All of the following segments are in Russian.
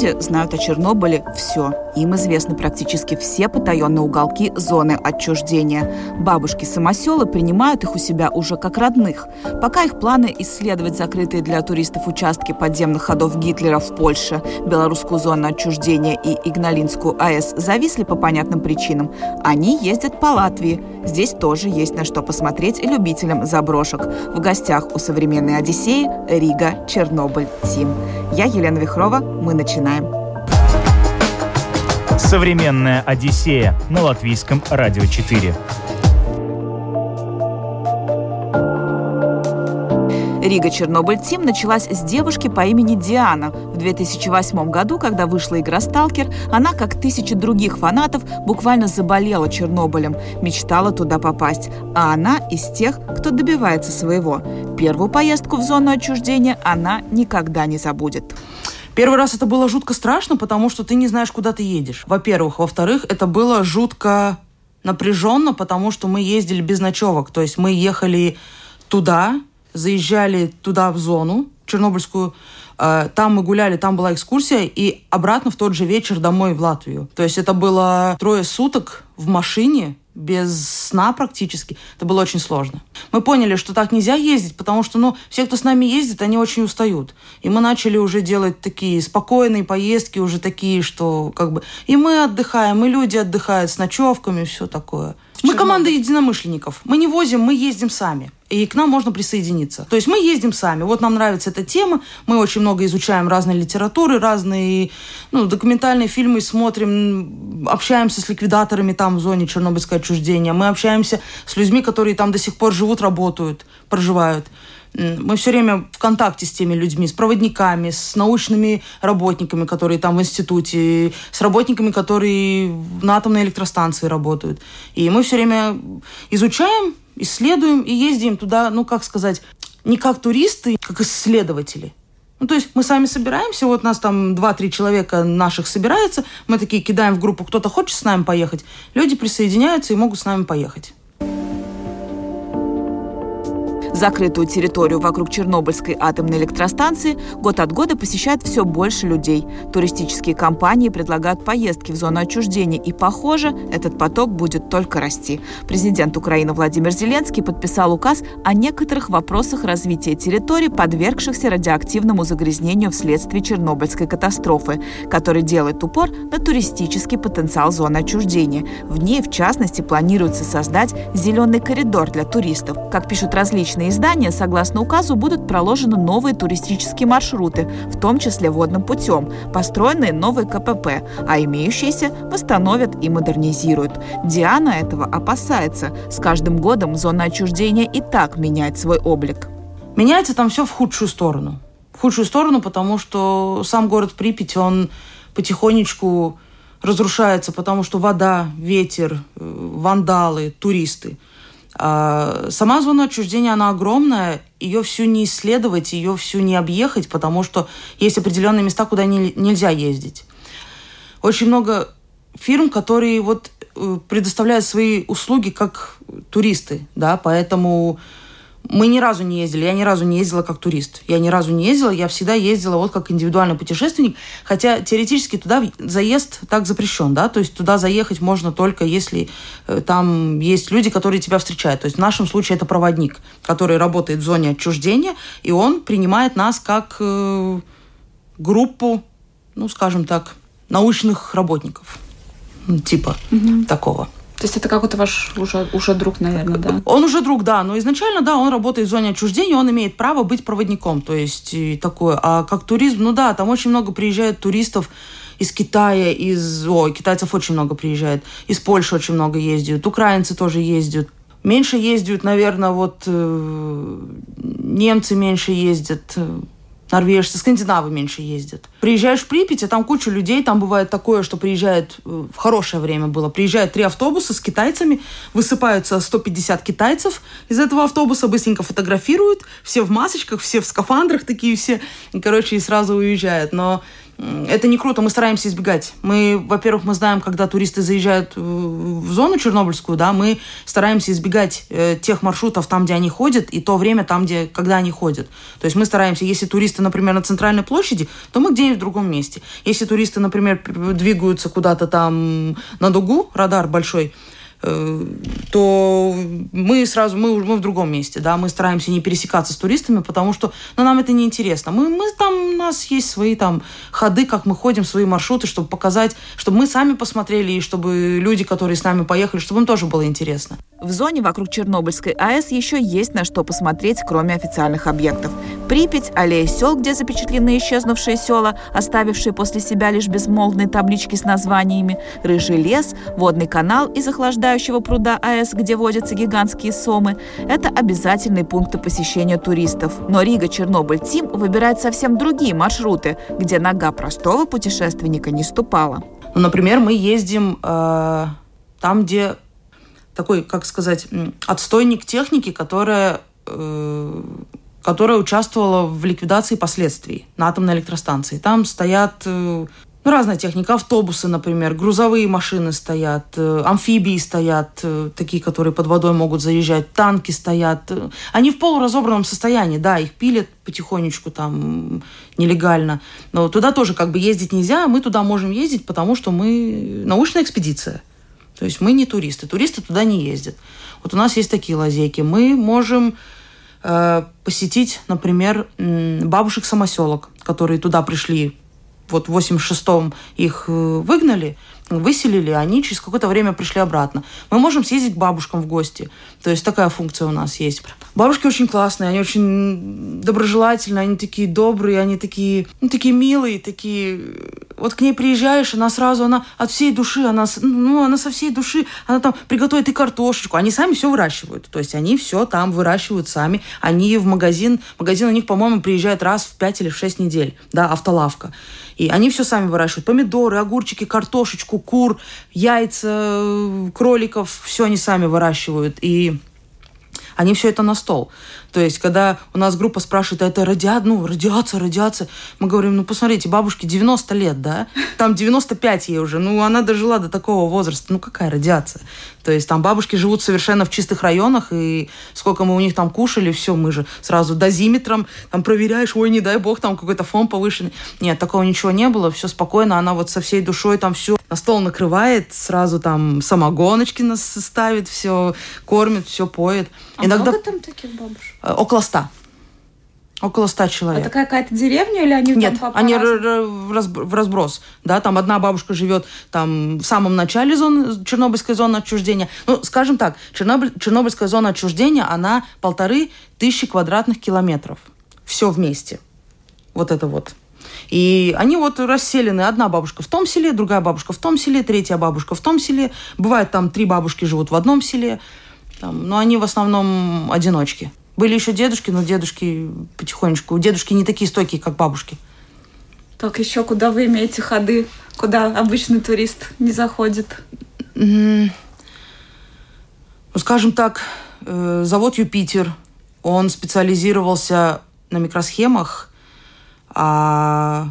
Люди знают о Чернобыле все. Им известны практически все потаенные уголки зоны отчуждения. Бабушки-самоселы принимают их у себя уже как родных. Пока их планы исследовать закрытые для туристов участки подземных ходов Гитлера в Польше, белорусскую зону отчуждения и Игналинскую АЭС зависли по понятным причинам, они ездят по Латвии. Здесь тоже есть на что посмотреть любителям заброшек. В гостях у современной Одиссеи Рига, Чернобыль, Тим. Я Елена Вихрова. Мы начинаем. Современная Одиссея на латвийском радио 4. Рига Чернобыль Тим началась с девушки по имени Диана. В 2008 году, когда вышла игра «Сталкер», она, как тысячи других фанатов, буквально заболела Чернобылем, мечтала туда попасть. А она из тех, кто добивается своего. Первую поездку в зону отчуждения она никогда не забудет. Первый раз это было жутко страшно, потому что ты не знаешь, куда ты едешь. Во-первых. Во-вторых, это было жутко напряженно, потому что мы ездили без ночевок. То есть мы ехали туда, заезжали туда в зону чернобыльскую, э, там мы гуляли, там была экскурсия, и обратно в тот же вечер домой в Латвию. То есть это было трое суток в машине, без сна практически. Это было очень сложно. Мы поняли, что так нельзя ездить, потому что, ну, все, кто с нами ездит, они очень устают. И мы начали уже делать такие спокойные поездки, уже такие, что как бы... И мы отдыхаем, и люди отдыхают с ночевками, все такое. Мы команда единомышленников. Мы не возим, мы ездим сами и к нам можно присоединиться. То есть мы ездим сами. Вот нам нравится эта тема, мы очень много изучаем разной литературы, разные ну, документальные фильмы смотрим, общаемся с ликвидаторами там в зоне Чернобыльского отчуждения, мы общаемся с людьми, которые там до сих пор живут, работают, проживают. Мы все время в контакте с теми людьми, с проводниками, с научными работниками, которые там в институте, с работниками, которые на атомной электростанции работают. И мы все время изучаем исследуем и ездим туда, ну, как сказать, не как туристы, как исследователи. Ну, то есть мы сами собираемся, вот нас там 2-3 человека наших собирается, мы такие кидаем в группу, кто-то хочет с нами поехать, люди присоединяются и могут с нами поехать. Закрытую территорию вокруг Чернобыльской атомной электростанции год от года посещает все больше людей. Туристические компании предлагают поездки в зону отчуждения, и, похоже, этот поток будет только расти. Президент Украины Владимир Зеленский подписал указ о некоторых вопросах развития территорий, подвергшихся радиоактивному загрязнению вследствие Чернобыльской катастрофы, который делает упор на туристический потенциал зоны отчуждения. В ней, в частности, планируется создать зеленый коридор для туристов. Как пишут различные издания, согласно указу, будут проложены новые туристические маршруты, в том числе водным путем, построенные новые КПП, а имеющиеся восстановят и модернизируют. Диана этого опасается. С каждым годом зона отчуждения и так меняет свой облик. Меняется там все в худшую сторону. В худшую сторону, потому что сам город Припять, он потихонечку разрушается, потому что вода, ветер, э, вандалы, туристы – сама зона отчуждения, она огромная, ее всю не исследовать, ее всю не объехать, потому что есть определенные места, куда не, нельзя ездить. Очень много фирм, которые вот э, предоставляют свои услуги как туристы, да, поэтому мы ни разу не ездили. Я ни разу не ездила как турист. Я ни разу не ездила. Я всегда ездила вот как индивидуальный путешественник. Хотя теоретически туда заезд так запрещен, да. То есть туда заехать можно только если э, там есть люди, которые тебя встречают. То есть в нашем случае это проводник, который работает в зоне отчуждения, и он принимает нас как э, группу, ну, скажем так, научных работников. Типа угу. такого. То есть это какой-то ваш уже, уже друг, наверное, да? Он уже друг, да. Но изначально, да, он работает в зоне отчуждения, он имеет право быть проводником. То есть такое. А как туризм, ну да, там очень много приезжает туристов из Китая, из... О, китайцев очень много приезжает. Из Польши очень много ездят. Украинцы тоже ездят. Меньше ездят, наверное, вот э, немцы меньше ездят. Норвежцы, скандинавы меньше ездят. Приезжаешь в Припять, а там куча людей, там бывает такое, что приезжает, э, в хорошее время было, приезжают три автобуса с китайцами, высыпаются 150 китайцев из этого автобуса, быстренько фотографируют, все в масочках, все в скафандрах такие все, и, короче, и сразу уезжают. Но это не круто, мы стараемся избегать. Мы, во-первых, мы знаем, когда туристы заезжают в зону Чернобыльскую, да, мы стараемся избегать э, тех маршрутов там, где они ходят, и то время там, где, когда они ходят. То есть мы стараемся, если туристы, например, на центральной площади, то мы где-нибудь в другом месте. Если туристы, например, двигаются куда-то там на дугу, радар большой, Э, то мы сразу, мы, мы в другом месте, да, мы стараемся не пересекаться с туристами, потому что, ну, нам это не интересно. Мы, мы там, у нас есть свои там ходы, как мы ходим, свои маршруты, чтобы показать, чтобы мы сами посмотрели, и чтобы люди, которые с нами поехали, чтобы им тоже было интересно. В зоне вокруг Чернобыльской АЭС еще есть на что посмотреть, кроме официальных объектов. Припять, аллея сел, где запечатлены исчезнувшие села, оставившие после себя лишь безмолвные таблички с названиями, рыжий лес, водный канал из охлаждающего пруда АЭС, где водятся гигантские сомы – это обязательные пункты посещения туристов. Но Рига-Чернобыль-Тим выбирает совсем другие маршруты, где нога простого путешественника не ступала. Ну, например, мы ездим э, там, где такой, как сказать, отстойник техники, которая, э, которая участвовала в ликвидации последствий на атомной электростанции. Там стоят э, ну, разная техника, автобусы, например, грузовые машины стоят, э, амфибии стоят, э, такие, которые под водой могут заезжать, танки стоят. Они в полуразобранном состоянии, да, их пилят потихонечку там нелегально. Но туда тоже как бы ездить нельзя, мы туда можем ездить, потому что мы научная экспедиция. То есть мы не туристы. Туристы туда не ездят. Вот у нас есть такие лазейки. Мы можем посетить, например, бабушек-самоселок, которые туда пришли. Вот в 86-м их э, выгнали, выселили, они через какое-то время пришли обратно. Мы можем съездить к бабушкам в гости. То есть такая функция у нас есть. Бабушки очень классные, они очень доброжелательные, они такие добрые, они такие, ну, такие милые, такие... Вот к ней приезжаешь, она сразу, она от всей души, она, ну, она со всей души, она там приготовит и картошечку. Они сами все выращивают. То есть они все там выращивают сами. Они в магазин, магазин у них, по-моему, приезжает раз в 5 или в 6 недель, да, автолавка. И они все сами выращивают. Помидоры, огурчики, картошечку, кур, яйца, кроликов, все они сами выращивают. И они все это на стол. То есть, когда у нас группа спрашивает, а это ради... ну, радиация, радиация, мы говорим, ну, посмотрите, бабушке 90 лет, да? Там 95 ей уже, ну, она дожила до такого возраста, ну, какая радиация? То есть, там бабушки живут совершенно в чистых районах, и сколько мы у них там кушали, все, мы же сразу дозиметром, там проверяешь, ой, не дай бог, там какой-то фон повышенный. Нет, такого ничего не было, все спокойно, она вот со всей душой там все на стол накрывает, сразу там самогоночки нас ставит, все кормит, все поет. А Иногда... много там таких бабушек? Э, около ста. Около ста человек. Это какая-то деревня или они Нет, там они в разброс. Да, там одна бабушка живет там в самом начале зоны, Чернобыльской зоны отчуждения. Ну, скажем так, Чернобыль, Чернобыльская зона отчуждения, она полторы тысячи квадратных километров. Все вместе. Вот это вот. И они вот расселены. Одна бабушка в том селе, другая бабушка в том селе, третья бабушка в том селе. Бывает, там три бабушки живут в одном селе. Там, но они в основном одиночки. Были еще дедушки, но дедушки потихонечку. Дедушки не такие стойкие, как бабушки. Так, еще куда вы имеете ходы? Куда обычный турист не заходит? Ну, скажем так, э, завод «Юпитер», он специализировался на микросхемах, а,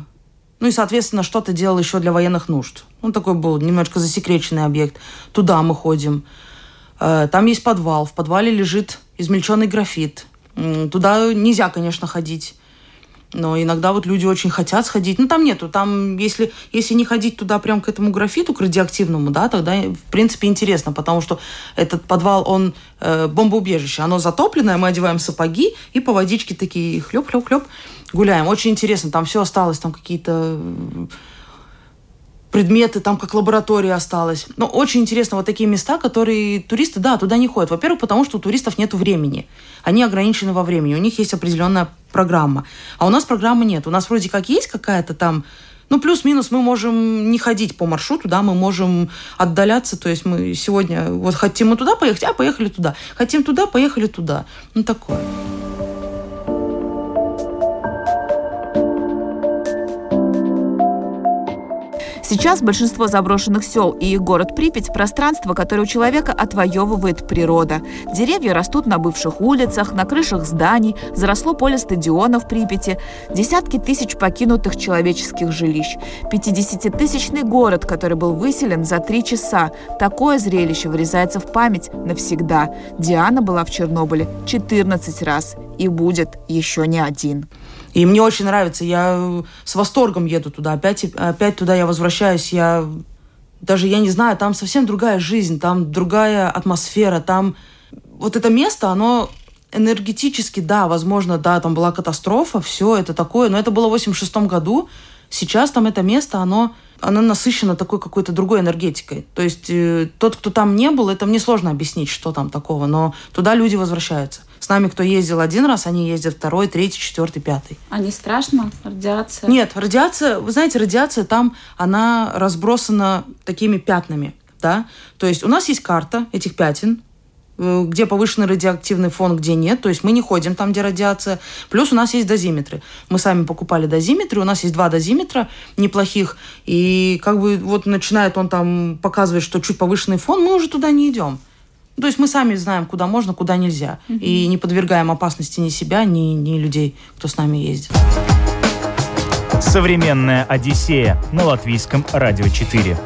ну и, соответственно, что-то делал еще для военных нужд. Он такой был немножко засекреченный объект. Туда мы ходим. Э, там есть подвал. В подвале лежит измельченный графит. Туда нельзя, конечно, ходить. Но иногда вот люди очень хотят сходить. Ну, там нету. Там, если, если не ходить туда прям к этому графиту, к радиоактивному, да, тогда, в принципе, интересно, потому что этот подвал, он э, бомбоубежище. Оно затопленное, мы одеваем сапоги и по водичке такие хлеб-хлеб-хлеб гуляем. Очень интересно. Там все осталось, там какие-то предметы, там как лаборатория осталась. Но очень интересно, вот такие места, которые туристы, да, туда не ходят. Во-первых, потому что у туристов нет времени. Они ограничены во времени, у них есть определенная программа. А у нас программы нет. У нас вроде как есть какая-то там ну, плюс-минус мы можем не ходить по маршруту, да, мы можем отдаляться, то есть мы сегодня, вот хотим мы туда поехать, а поехали туда. Хотим туда, поехали туда. Ну, такое. Сейчас большинство заброшенных сел и город Припять – пространство, которое у человека отвоевывает природа. Деревья растут на бывших улицах, на крышах зданий, заросло поле стадиона в Припяти, десятки тысяч покинутых человеческих жилищ. 50-тысячный город, который был выселен за три часа. Такое зрелище вырезается в память навсегда. Диана была в Чернобыле 14 раз и будет еще не один. И мне очень нравится. Я с восторгом еду туда. Опять, опять туда я возвращаюсь. Я даже, я не знаю, там совсем другая жизнь, там другая атмосфера, там вот это место, оно энергетически, да, возможно, да, там была катастрофа, все это такое, но это было в 86 году. Сейчас там это место, оно, оно насыщено такой какой-то другой энергетикой. То есть э, тот, кто там не был, это мне сложно объяснить, что там такого, но туда люди возвращаются. С нами, кто ездил один раз, они ездят второй, третий, четвертый, пятый. А не страшно? Радиация? Нет, радиация, вы знаете, радиация там, она разбросана такими пятнами, да. То есть у нас есть карта этих пятен, э, где повышенный радиоактивный фон, где нет. То есть мы не ходим там, где радиация. Плюс у нас есть дозиметры. Мы сами покупали дозиметры. У нас есть два дозиметра неплохих. И как бы вот начинает он там показывать, что чуть повышенный фон, мы уже туда не идем. То есть мы сами знаем, куда можно, куда нельзя. Угу. И не подвергаем опасности ни себя, ни, ни людей, кто с нами ездит. Современная Одиссея на латвийском радио 4.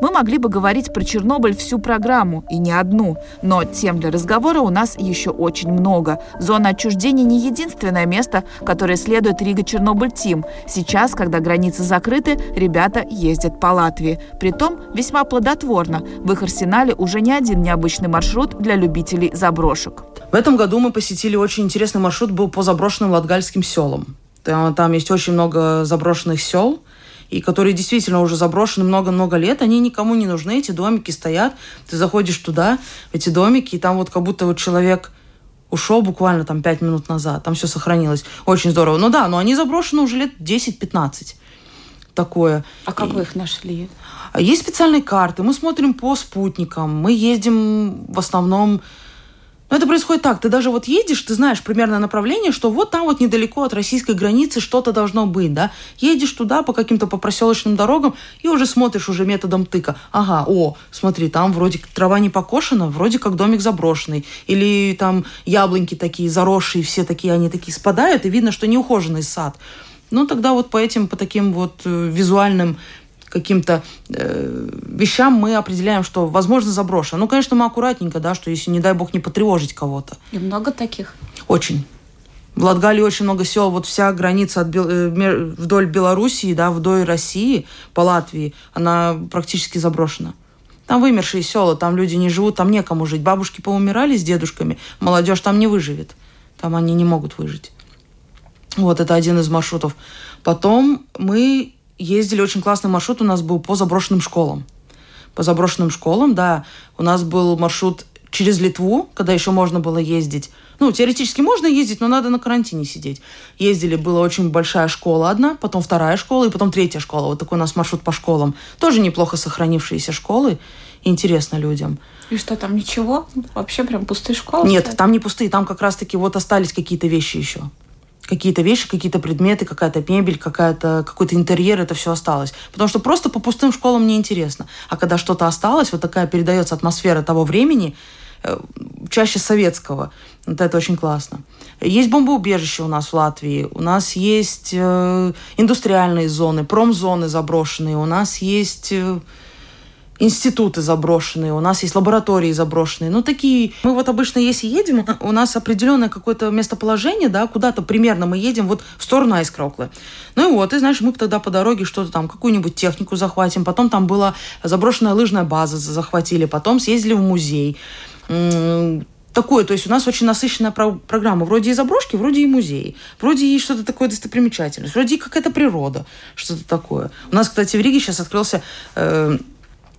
Мы могли бы говорить про Чернобыль всю программу, и не одну, но тем для разговора у нас еще очень много. Зона отчуждения не единственное место, которое следует Рига-Чернобыль Тим. Сейчас, когда границы закрыты, ребята ездят по Латвии. Притом весьма плодотворно. В их арсенале уже не один необычный маршрут для любителей заброшек. В этом году мы посетили очень интересный маршрут, был по заброшенным латгальским селам. Там есть очень много заброшенных сел, и которые действительно уже заброшены много-много лет, они никому не нужны, эти домики стоят, ты заходишь туда, в эти домики, и там вот как будто вот человек ушел буквально там пять минут назад, там все сохранилось. Очень здорово. Ну да, но они заброшены уже лет 10-15. Такое. А как и... вы их нашли? Есть специальные карты, мы смотрим по спутникам, мы ездим в основном но это происходит так. Ты даже вот едешь, ты знаешь примерно направление, что вот там вот недалеко от российской границы что-то должно быть, да. Едешь туда по каким-то по проселочным дорогам и уже смотришь уже методом тыка. Ага, о, смотри, там вроде трава не покошена, вроде как домик заброшенный. Или там яблоньки такие заросшие, все такие, они такие спадают, и видно, что неухоженный сад. Ну, тогда вот по этим, по таким вот э, визуальным каким-то э, вещам мы определяем, что, возможно, заброшено. Ну, конечно, мы аккуратненько, да, что если, не дай бог, не потревожить кого-то. И много таких? Очень. В Латгалии очень много сел. Вот вся граница от, э, вдоль Белоруссии, да, вдоль России по Латвии, она практически заброшена. Там вымершие села, там люди не живут, там некому жить. Бабушки поумирали с дедушками, молодежь там не выживет. Там они не могут выжить. Вот это один из маршрутов. Потом мы ездили очень классный маршрут у нас был по заброшенным школам. По заброшенным школам, да. У нас был маршрут через Литву, когда еще можно было ездить. Ну, теоретически можно ездить, но надо на карантине сидеть. Ездили, была очень большая школа одна, потом вторая школа и потом третья школа. Вот такой у нас маршрут по школам. Тоже неплохо сохранившиеся школы. Интересно людям. И что, там ничего? Вообще прям пустые школы? Нет, там не пустые, там как раз-таки вот остались какие-то вещи еще какие-то вещи, какие-то предметы, какая-то мебель, какая-то, какой-то интерьер, это все осталось. Потому что просто по пустым школам неинтересно. А когда что-то осталось, вот такая передается атмосфера того времени, э, чаще советского. Вот это очень классно. Есть бомбоубежище у нас в Латвии, у нас есть э, индустриальные зоны, промзоны заброшенные, у нас есть... Институты заброшенные, у нас есть лаборатории заброшенные. Ну, такие... Мы вот обычно, если едем, у нас определенное какое-то местоположение, да, куда-то примерно мы едем вот в сторону Айскроклы. Ну и вот, и знаешь, мы тогда по дороге что-то там, какую-нибудь технику захватим, потом там была заброшенная лыжная база захватили, потом съездили в музей такое, то есть у нас очень насыщенная про- программа. Вроде и заброшки, вроде и музеи, вроде и что-то такое достопримечательное, вроде и какая-то природа, что-то такое. У нас, кстати, в Риге сейчас открылся э,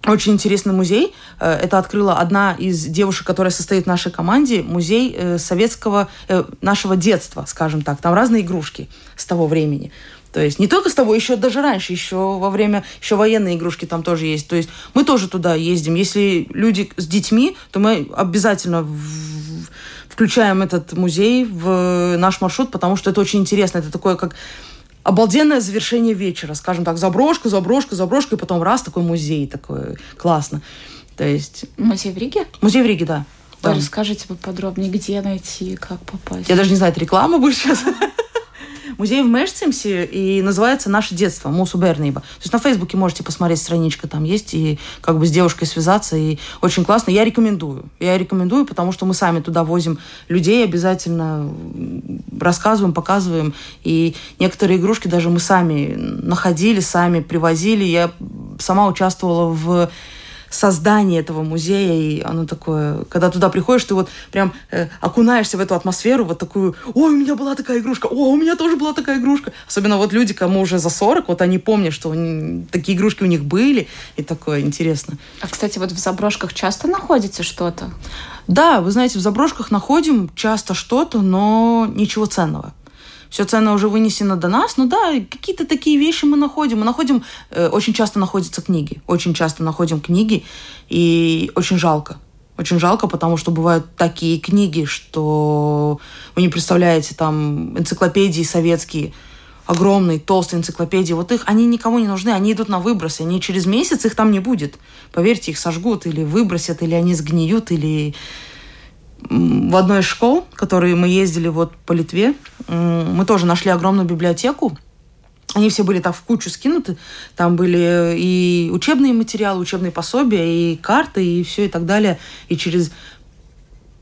очень интересный музей. Э, это открыла одна из девушек, которая состоит в нашей команде. Музей э, советского, э, нашего детства, скажем так. Там разные игрушки с того времени. То есть не только с того, еще даже раньше, еще во время, еще военные игрушки там тоже есть. То есть мы тоже туда ездим. Если люди с детьми, то мы обязательно включаем этот музей в наш маршрут, потому что это очень интересно. Это такое как обалденное завершение вечера, скажем так, заброшка, заброшка, заброшка, и потом раз такой музей, такой классно. То есть... Музей в Риге? Музей в Риге, да. Вы расскажите поподробнее, где найти, как попасть. Я даже не знаю, это реклама будет сейчас. Музей в Мешцемсе и называется «Наше детство», Мусу Бернейба. То есть на Фейсбуке можете посмотреть, страничка там есть, и как бы с девушкой связаться, и очень классно. Я рекомендую. Я рекомендую, потому что мы сами туда возим людей, обязательно рассказываем, показываем. И некоторые игрушки даже мы сами находили, сами привозили. Я сама участвовала в создание этого музея, и оно такое, когда туда приходишь, ты вот прям э, окунаешься в эту атмосферу, вот такую, ой, у меня была такая игрушка, о, у меня тоже была такая игрушка. Особенно вот люди, кому уже за 40, вот они помнят, что они, такие игрушки у них были, и такое интересно. А, кстати, вот в заброшках часто находите что-то? Да, вы знаете, в заброшках находим часто что-то, но ничего ценного все ценное уже вынесено до нас. Ну да, какие-то такие вещи мы находим. Мы находим, э, очень часто находятся книги. Очень часто находим книги, и очень жалко. Очень жалко, потому что бывают такие книги, что вы не представляете, там энциклопедии советские, огромные, толстые энциклопедии, вот их, они никому не нужны, они идут на выброс, они через месяц их там не будет. Поверьте, их сожгут или выбросят, или они сгниют, или в одной из школ, которые мы ездили вот по Литве, мы тоже нашли огромную библиотеку. Они все были так в кучу скинуты. Там были и учебные материалы, учебные пособия, и карты, и все и так далее. И через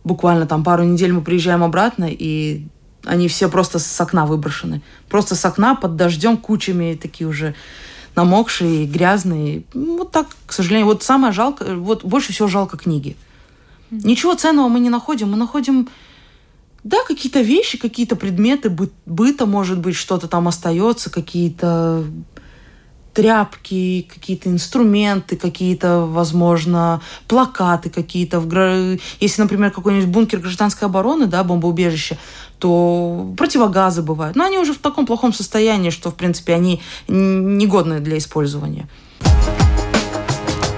буквально там пару недель мы приезжаем обратно, и они все просто с окна выброшены. Просто с окна под дождем кучами такие уже намокшие, грязные. Вот так, к сожалению. Вот самое жалко, вот больше всего жалко книги. Ничего ценного мы не находим. Мы находим, да, какие-то вещи, какие-то предметы бы, быта, может быть, что-то там остается, какие-то тряпки, какие-то инструменты, какие-то, возможно, плакаты какие-то. Если, например, какой-нибудь бункер гражданской обороны, да, бомбоубежище, то противогазы бывают. Но они уже в таком плохом состоянии, что, в принципе, они негодны для использования.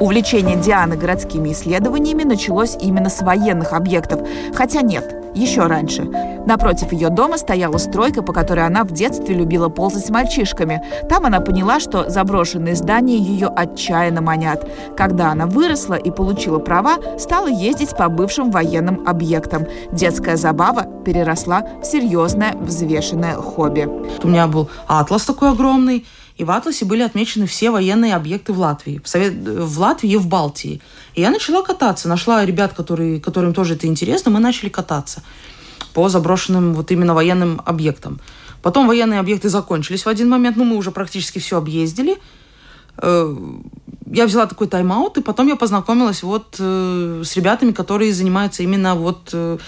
Увлечение Дианы городскими исследованиями началось именно с военных объектов. Хотя нет, еще раньше. Напротив ее дома стояла стройка, по которой она в детстве любила ползать с мальчишками. Там она поняла, что заброшенные здания ее отчаянно манят. Когда она выросла и получила права, стала ездить по бывшим военным объектам. Детская забава переросла в серьезное взвешенное хобби. У меня был атлас такой огромный, и в атласе были отмечены все военные объекты в Латвии, в, Совет... в Латвии и в Балтии. И я начала кататься, нашла ребят, которые, которым тоже это интересно, мы начали кататься по заброшенным вот именно военным объектам. Потом военные объекты закончились в один момент, ну мы уже практически все объездили. Э, я взяла такой тайм-аут, и потом я познакомилась вот э, с ребятами, которые занимаются именно вот э,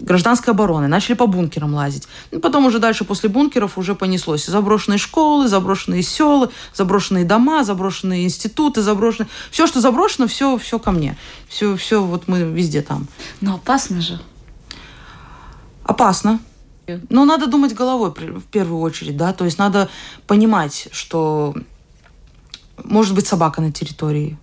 гражданской обороной. Начали по бункерам лазить. И потом уже дальше после бункеров уже понеслось. Заброшенные школы, заброшенные села, заброшенные дома, заброшенные институты, заброшенные... Все, что заброшено, все, все ко мне. Все, все вот мы везде там. Но опасно же. Опасно. Но надо думать головой в первую очередь, да, то есть надо понимать, что может быть собака на территории,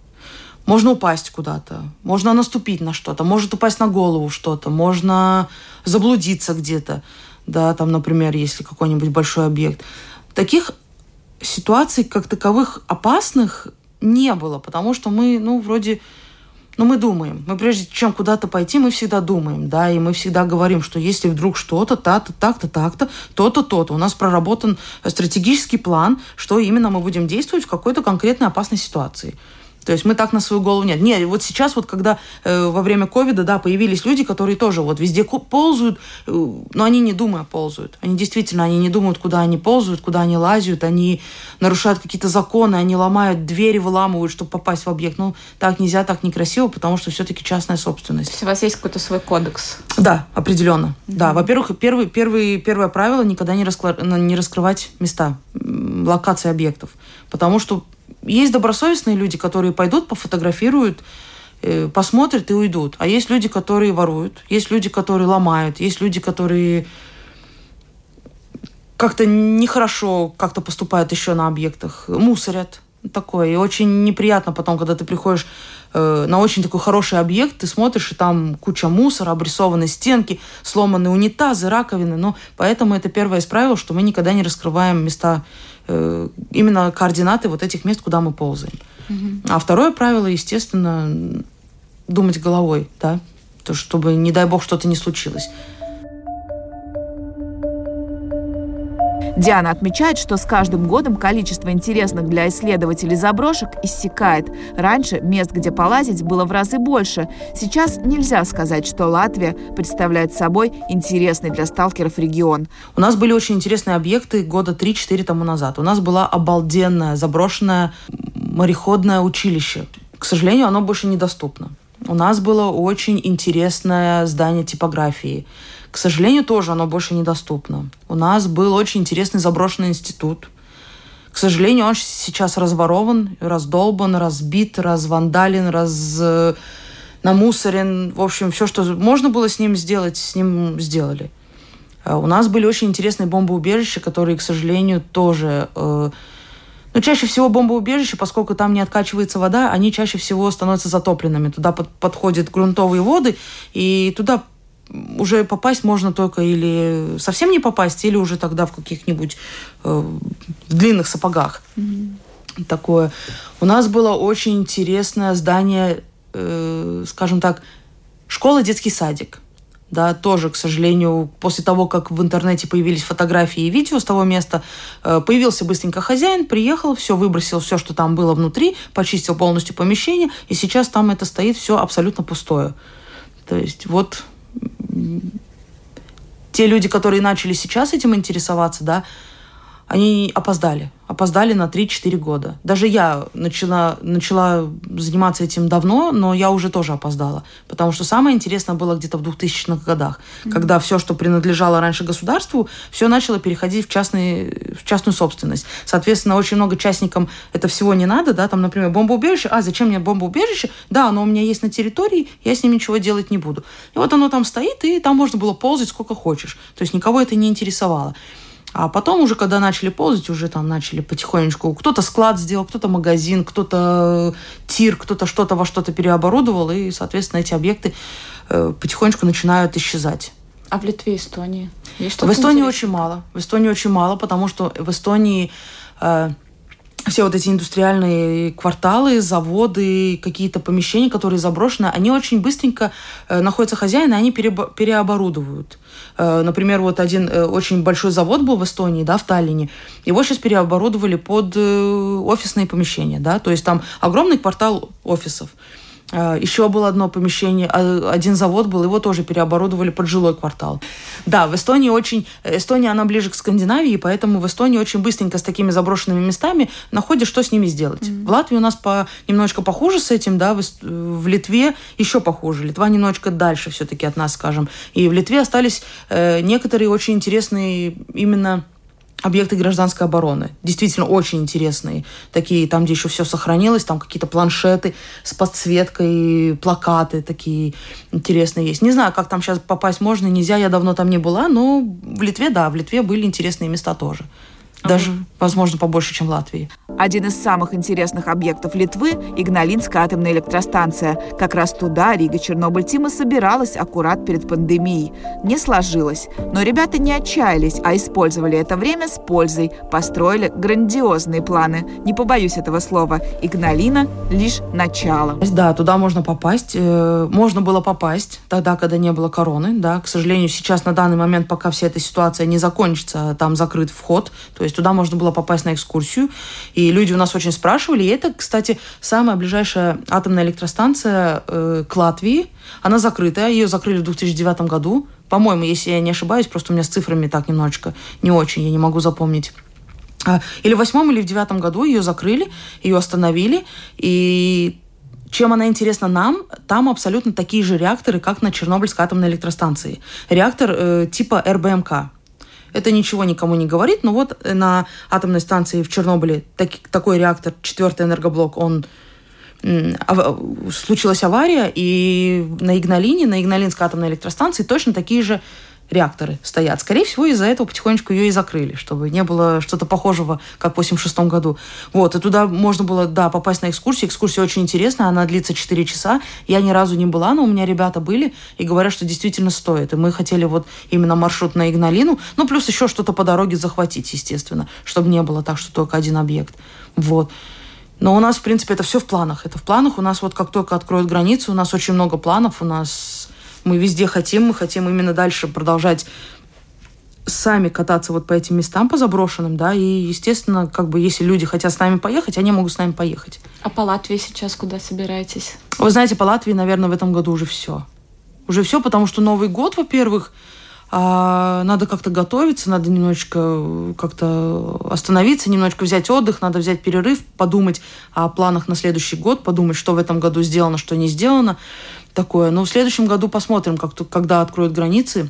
можно упасть куда-то, можно наступить на что-то, может упасть на голову что-то, можно заблудиться где-то, да, там, например, если какой-нибудь большой объект. Таких ситуаций, как таковых, опасных не было, потому что мы, ну, вроде но мы думаем. Мы прежде чем куда-то пойти, мы всегда думаем, да, и мы всегда говорим, что если вдруг что-то, так-то, так-то, так-то, то-то, то-то. У нас проработан стратегический план, что именно мы будем действовать в какой-то конкретной опасной ситуации. То есть мы так на свою голову нет. Нет, вот сейчас вот когда э, во время ковида, да, появились люди, которые тоже вот везде ползают, э, но они не думая ползают. Они действительно, они не думают, куда они ползают, куда они лазят, они нарушают какие-то законы, они ломают двери, выламывают, чтобы попасть в объект. Ну, так нельзя, так некрасиво, потому что все-таки частная собственность. То есть у вас есть какой-то свой кодекс? Да, определенно. Mm-hmm. Да, во-первых, первый, первый, первое правило никогда не, раскла- не раскрывать места, локации объектов. Потому что есть добросовестные люди, которые пойдут, пофотографируют, э, посмотрят и уйдут. А есть люди, которые воруют, есть люди, которые ломают, есть люди, которые как-то нехорошо как-то поступают еще на объектах, мусорят такое. И очень неприятно потом, когда ты приходишь э, на очень такой хороший объект, ты смотришь, и там куча мусора, обрисованные стенки, сломанные унитазы, раковины. Но поэтому это первое из правил, что мы никогда не раскрываем места, именно координаты вот этих мест, куда мы ползаем. Угу. А второе правило, естественно, думать головой, да, то, чтобы, не дай бог, что-то не случилось. Диана отмечает, что с каждым годом количество интересных для исследователей заброшек иссякает. Раньше мест, где полазить, было в разы больше. Сейчас нельзя сказать, что Латвия представляет собой интересный для сталкеров регион. У нас были очень интересные объекты года 3-4 тому назад. У нас была обалденная заброшенное мореходное училище. К сожалению, оно больше недоступно. У нас было очень интересное здание типографии. К сожалению, тоже оно больше недоступно. У нас был очень интересный заброшенный институт. К сожалению, он сейчас разворован, раздолбан, разбит, развандален, раз намусорен. В общем, все, что можно было с ним сделать, с ним сделали. А у нас были очень интересные бомбоубежища, которые, к сожалению, тоже... Э, но чаще всего бомбоубежища, поскольку там не откачивается вода, они чаще всего становятся затопленными. Туда под, подходят грунтовые воды, и туда уже попасть можно только или совсем не попасть, или уже тогда в каких-нибудь э, длинных сапогах. Mm-hmm. Такое. У нас было очень интересное здание, э, скажем так, школа, детский садик. Да, тоже, к сожалению, после того, как в интернете появились фотографии и видео с того места, э, появился быстренько хозяин, приехал, все выбросил, все, что там было внутри, почистил полностью помещение, и сейчас там это стоит все абсолютно пустое. То есть вот те люди, которые начали сейчас этим интересоваться, да, они опоздали опоздали на 3-4 года. Даже я начала, начала заниматься этим давно, но я уже тоже опоздала. Потому что самое интересное было где-то в 2000-х годах, mm-hmm. когда все, что принадлежало раньше государству, все начало переходить в, частный, в частную собственность. Соответственно, очень много частникам это всего не надо. Да? Там, например, бомбоубежище. А, зачем мне бомбоубежище? Да, оно у меня есть на территории, я с ним ничего делать не буду. И вот оно там стоит, и там можно было ползать сколько хочешь. То есть никого это не интересовало. А потом уже, когда начали ползать, уже там начали потихонечку. Кто-то склад сделал, кто-то магазин, кто-то тир, кто-то что-то во что-то переоборудовал, и, соответственно, эти объекты э, потихонечку начинают исчезать. А в Литве, Эстонии? Есть в Эстонии интересное? очень мало. В Эстонии очень мало, потому что в Эстонии э, все вот эти индустриальные кварталы, заводы, какие-то помещения, которые заброшены, они очень быстренько э, находятся хозяины, они переоборудовывают. Э, например, вот один э, очень большой завод был в Эстонии, да, в Таллине. Его сейчас переоборудовали под э, офисные помещения, да, то есть там огромный квартал офисов. А, Еще было одно помещение, а, один завод был, его тоже переоборудовали под жилой квартал. Да, в Эстонии очень... Эстония, она ближе к Скандинавии, поэтому в Эстонии очень быстренько с такими заброшенными местами находишь, что с ними сделать. Mm-hmm. В Латвии у нас по, немножечко похуже с этим, да, в, в Литве еще похуже. Литва немножечко дальше все-таки от нас, скажем. И в Литве остались э, некоторые очень интересные именно объекты гражданской обороны. Действительно очень интересные. Такие, там, где еще все сохранилось, там какие-то планшеты с подсветкой, плакаты такие интересные есть. Не знаю, как там сейчас попасть можно, нельзя, я давно там не была, но в Литве, да, в Литве были интересные места тоже. Даже, возможно, побольше, чем в Латвии. Один из самых интересных объектов Литвы – Игналинская атомная электростанция. Как раз туда Рига Чернобыль Тима собиралась аккурат перед пандемией. Не сложилось. Но ребята не отчаялись, а использовали это время с пользой. Построили грандиозные планы. Не побоюсь этого слова. Игналина – лишь начало. Да, туда можно попасть. Э, можно было попасть тогда, когда не было короны. Да. К сожалению, сейчас на данный момент, пока вся эта ситуация не закончится, там закрыт вход. То есть туда можно было попасть на экскурсию. И люди у нас очень спрашивали. И это, кстати, самая ближайшая атомная электростанция э, к Латвии. Она закрытая. Ее закрыли в 2009 году. По-моему, если я не ошибаюсь, просто у меня с цифрами так немножечко не очень, я не могу запомнить. А, или в восьмом, или в девятом году ее закрыли, ее остановили. И чем она интересна нам, там абсолютно такие же реакторы, как на Чернобыльской атомной электростанции. Реактор э, типа РБМК. Это ничего никому не говорит, но вот на атомной станции в Чернобыле так, такой реактор, четвертый энергоблок, он случилась авария, и на Игналине, на Игналинской атомной электростанции точно такие же реакторы стоят. Скорее всего, из-за этого потихонечку ее и закрыли, чтобы не было что-то похожего, как в 86 году. Вот, и туда можно было, да, попасть на экскурсию. Экскурсия очень интересная, она длится 4 часа. Я ни разу не была, но у меня ребята были и говорят, что действительно стоит. И мы хотели вот именно маршрут на Игналину, ну, плюс еще что-то по дороге захватить, естественно, чтобы не было так, что только один объект. Вот. Но у нас, в принципе, это все в планах. Это в планах. У нас вот как только откроют границы, у нас очень много планов. У нас мы везде хотим, мы хотим именно дальше продолжать сами кататься вот по этим местам, по заброшенным, да, и, естественно, как бы, если люди хотят с нами поехать, они могут с нами поехать. А по Латвии сейчас куда собираетесь? Вы знаете, по Латвии, наверное, в этом году уже все. Уже все, потому что Новый год, во-первых, а, надо как-то готовиться, надо немножечко как-то остановиться, немножечко взять отдых, надо взять перерыв, подумать о планах на следующий год, подумать, что в этом году сделано, что не сделано. Такое. Но в следующем году посмотрим, как, когда откроют границы.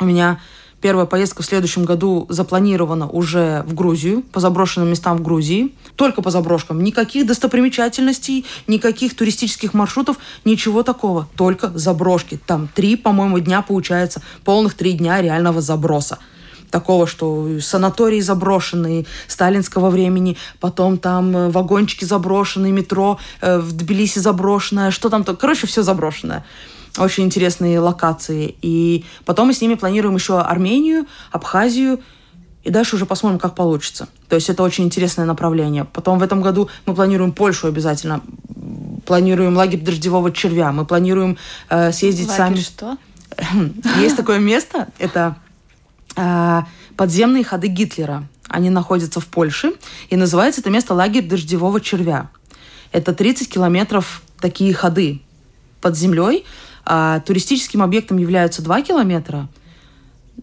У меня Первая поездка в следующем году запланирована уже в Грузию, по заброшенным местам в Грузии. Только по заброшкам. Никаких достопримечательностей, никаких туристических маршрутов, ничего такого. Только заброшки. Там три, по-моему, дня получается. Полных три дня реального заброса такого, что санатории заброшенные сталинского времени, потом там э, вагончики заброшенные, метро э, в Тбилиси заброшенное, что там, то, короче, все заброшенное очень интересные локации. И потом мы с ними планируем еще Армению, Абхазию, и дальше уже посмотрим, как получится. То есть это очень интересное направление. Потом в этом году мы планируем Польшу обязательно. Планируем лагерь дождевого червя. Мы планируем э, съездить лагерь сами. что? Есть такое место. Это подземные ходы Гитлера. Они находятся в Польше. И называется это место лагерь дождевого червя. Это 30 километров такие ходы под землей. А туристическим объектом являются 2 километра,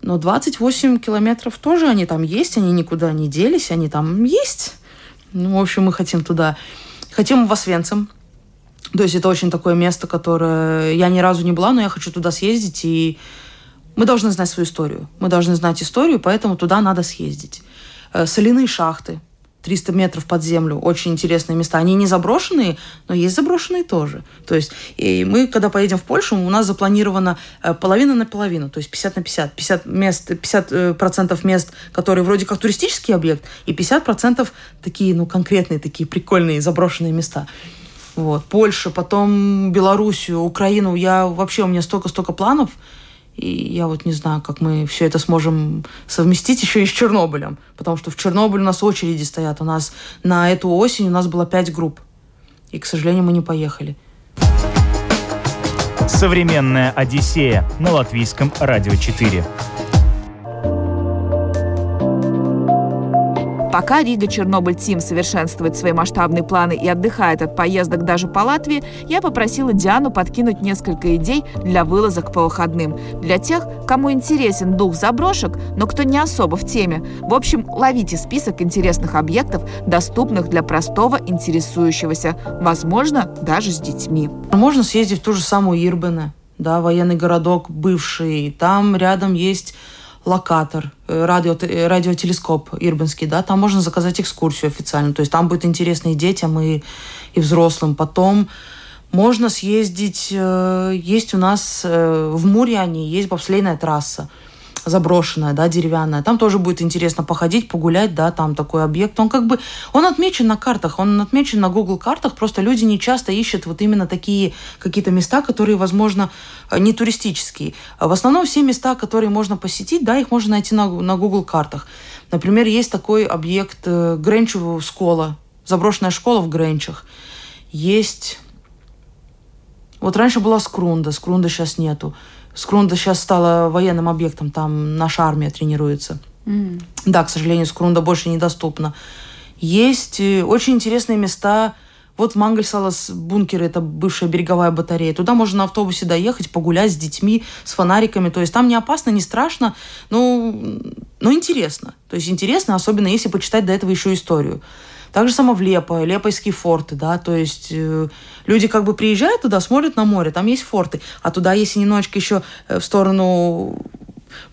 но 28 километров тоже они там есть, они никуда не делись, они там есть. Ну, в общем, мы хотим туда. Хотим в Освенцим. То есть это очень такое место, которое я ни разу не была, но я хочу туда съездить, и мы должны знать свою историю. Мы должны знать историю, поэтому туда надо съездить. Э, соляные шахты – 300 метров под землю. Очень интересные места. Они не заброшенные, но есть заброшенные тоже. То есть и мы, когда поедем в Польшу, у нас запланировано э, половина на половину, то есть 50 на 50. 50 мест, 50 э, процентов мест, которые вроде как туристический объект, и 50 процентов такие, ну, конкретные, такие прикольные заброшенные места. Вот. Польша, потом Белоруссию, Украину. Я вообще, у меня столько-столько планов. И я вот не знаю, как мы все это сможем совместить еще и с Чернобылем. Потому что в Чернобыль у нас очереди стоят. У нас на эту осень у нас было пять групп. И, к сожалению, мы не поехали. Современная Одиссея на латвийском радио 4. Пока Рига Чернобыль Тим совершенствует свои масштабные планы и отдыхает от поездок даже по Латвии, я попросила Диану подкинуть несколько идей для вылазок по выходным. Для тех, кому интересен дух заброшек, но кто не особо в теме. В общем, ловите список интересных объектов, доступных для простого интересующегося, возможно, даже с детьми. Можно съездить в ту же самую Ирбене, да, военный городок бывший. Там рядом есть локатор, э, радио, э, радиотелескоп Ирбинский, да, там можно заказать экскурсию официально, то есть там будет интересно и детям, и, и взрослым. Потом можно съездить, э, есть у нас в Мурьяне, есть бобслейная трасса, заброшенная, да, деревянная. Там тоже будет интересно походить, погулять, да, там такой объект. Он как бы, он отмечен на картах, он отмечен на Google картах, просто люди не часто ищут вот именно такие какие-то места, которые, возможно, не туристические. В основном все места, которые можно посетить, да, их можно найти на, на Google картах. Например, есть такой объект э, Гренчево школа, заброшенная школа в Гренчах. Есть... Вот раньше была Скрунда, Скрунда сейчас нету. Скрунда сейчас стала военным объектом, там наша армия тренируется. Mm. Да, к сожалению, Скрунда больше недоступна. Есть э, очень интересные места. Вот Мангельсалас бункер, это бывшая береговая батарея. Туда можно на автобусе доехать, погулять с детьми, с фонариками. То есть там не опасно, не страшно, но, но интересно. То есть интересно, особенно если почитать до этого еще историю. Так же само в Лепо, Лепойские форты, да, то есть э, люди как бы приезжают туда, смотрят на море, там есть форты, а туда, если немножечко еще э, в сторону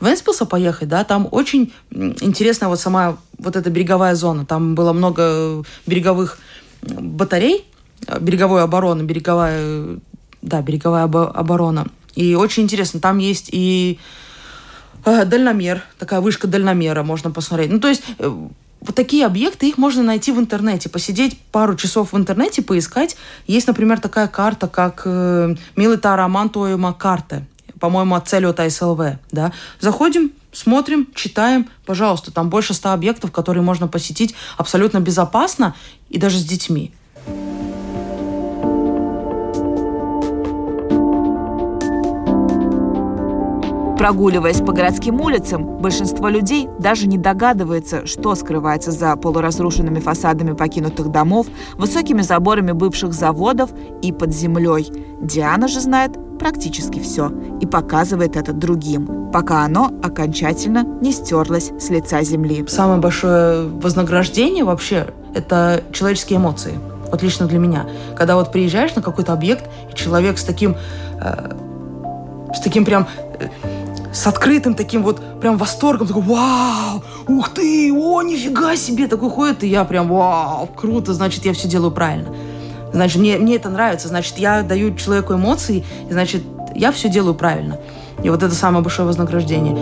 Венспилса поехать, да, там очень интересная вот сама вот эта береговая зона, там было много береговых батарей, э, береговой обороны, береговая, да, береговая оборона. И очень интересно, там есть и Э, дальномер, такая вышка дальномера можно посмотреть. Ну, то есть э, вот такие объекты, их можно найти в интернете, посидеть пару часов в интернете, поискать. Есть, например, такая карта, как э, Милитара Мантуема карта, по-моему, от Целиота СЛВ, да. Заходим, смотрим, читаем, пожалуйста, там больше ста объектов, которые можно посетить абсолютно безопасно и даже с детьми. Прогуливаясь по городским улицам, большинство людей даже не догадывается, что скрывается за полуразрушенными фасадами покинутых домов, высокими заборами бывших заводов и под землей. Диана же знает практически все и показывает это другим, пока оно окончательно не стерлось с лица земли. Самое большое вознаграждение вообще – это человеческие эмоции. Вот лично для меня. Когда вот приезжаешь на какой-то объект, и человек с таким, э, с таким прям э, с открытым таким вот прям восторгом, такой, вау, ух ты, о, нифига себе, такой ходит, и я прям, вау, круто, значит, я все делаю правильно. Значит, мне, мне это нравится, значит, я даю человеку эмоции, и значит, я все делаю правильно. И вот это самое большое вознаграждение.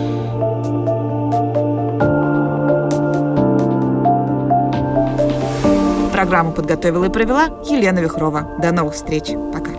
Программу подготовила и провела Елена Вихрова. До новых встреч. Пока.